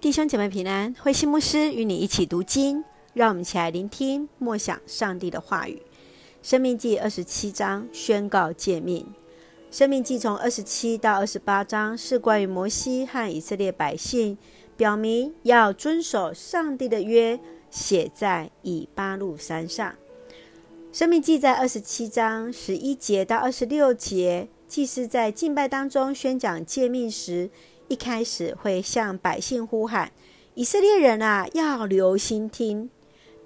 弟兄姐妹平安，慧馨牧师与你一起读经，让我们一起来聆听默想上帝的话语。生命记二十七章宣告诫命。生命记从二十七到二十八章是关于摩西和以色列百姓，表明要遵守上帝的约，写在以巴路山上。生命记在二十七章十一节到二十六节，祭司在敬拜当中宣讲诫命时，一开始会向百姓呼喊：“以色列人啊，要留心听。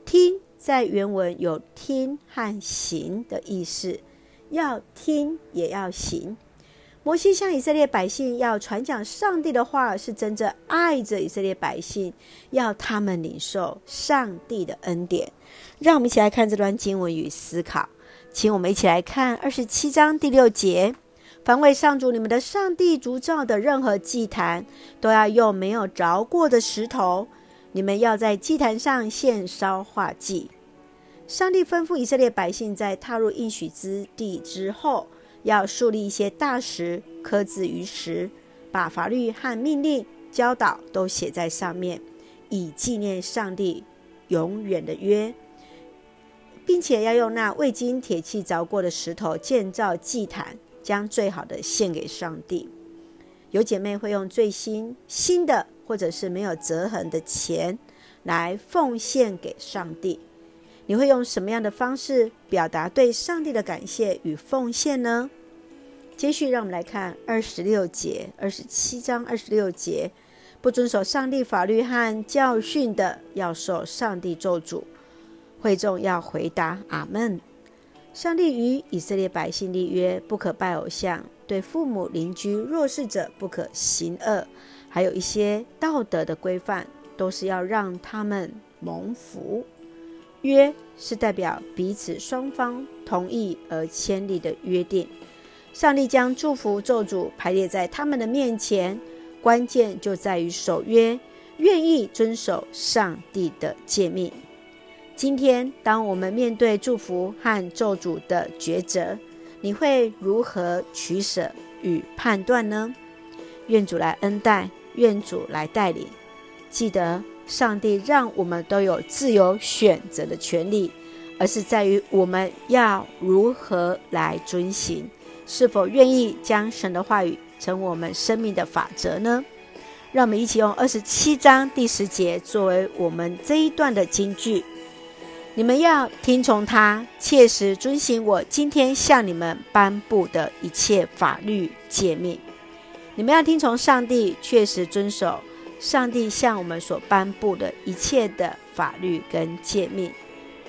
听在原文有听和行的意思，要听也要行。摩西向以色列百姓要传讲上帝的话，是真正爱着以色列百姓，要他们领受上帝的恩典。让我们一起来看这段经文与思考，请我们一起来看二十七章第六节。凡为上主你们的上帝筑造的任何祭坛，都要用没有凿过的石头。你们要在祭坛上献烧化祭。上帝吩咐以色列百姓，在踏入应许之地之后，要树立一些大石，刻字于石，把法律和命令、教导都写在上面，以纪念上帝永远的约，并且要用那未经铁器凿过的石头建造祭坛。将最好的献给上帝。有姐妹会用最新新的，或者是没有折痕的钱来奉献给上帝。你会用什么样的方式表达对上帝的感谢与奉献呢？接续，让我们来看二十六节，二十七章二十六节：不遵守上帝法律和教训的，要受上帝咒诅。会众要回答：阿门。上帝与以色列百姓立约，不可拜偶像，对父母、邻居、弱势者不可行恶，还有一些道德的规范，都是要让他们蒙福。约是代表彼此双方同意而签立的约定。上帝将祝福咒诅排列在他们的面前，关键就在于守约，愿意遵守上帝的诫命。今天，当我们面对祝福和咒诅的抉择，你会如何取舍与判断呢？愿主来恩待，愿主来带领。记得，上帝让我们都有自由选择的权利，而是在于我们要如何来遵行，是否愿意将神的话语成我们生命的法则呢？让我们一起用二十七章第十节作为我们这一段的金句。你们要听从他，切实遵行我今天向你们颁布的一切法律诫命。你们要听从上帝，确实遵守上帝向我们所颁布的一切的法律跟诫命。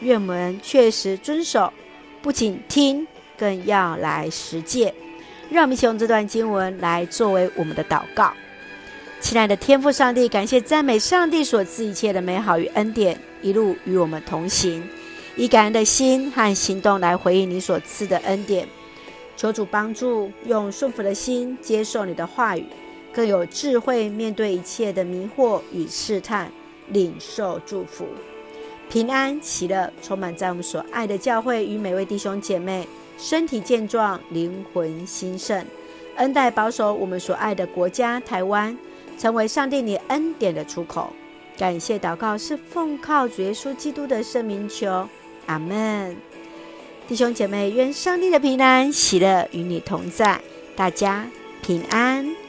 愿我们确实遵守，不仅听，更要来实践。让我们一起用这段经文来作为我们的祷告。亲爱的天父上帝，感谢赞美上帝所赐一切的美好与恩典，一路与我们同行，以感恩的心和行动来回应你所赐的恩典。求主帮助，用顺服的心接受你的话语，更有智慧面对一切的迷惑与试探，领受祝福，平安喜乐充满在我们所爱的教会与每位弟兄姐妹，身体健壮，灵魂兴盛，恩待保守我们所爱的国家台湾。成为上帝你恩典的出口，感谢祷告是奉靠主耶稣基督的圣名求，阿门。弟兄姐妹，愿上帝的平安喜乐与你同在，大家平安。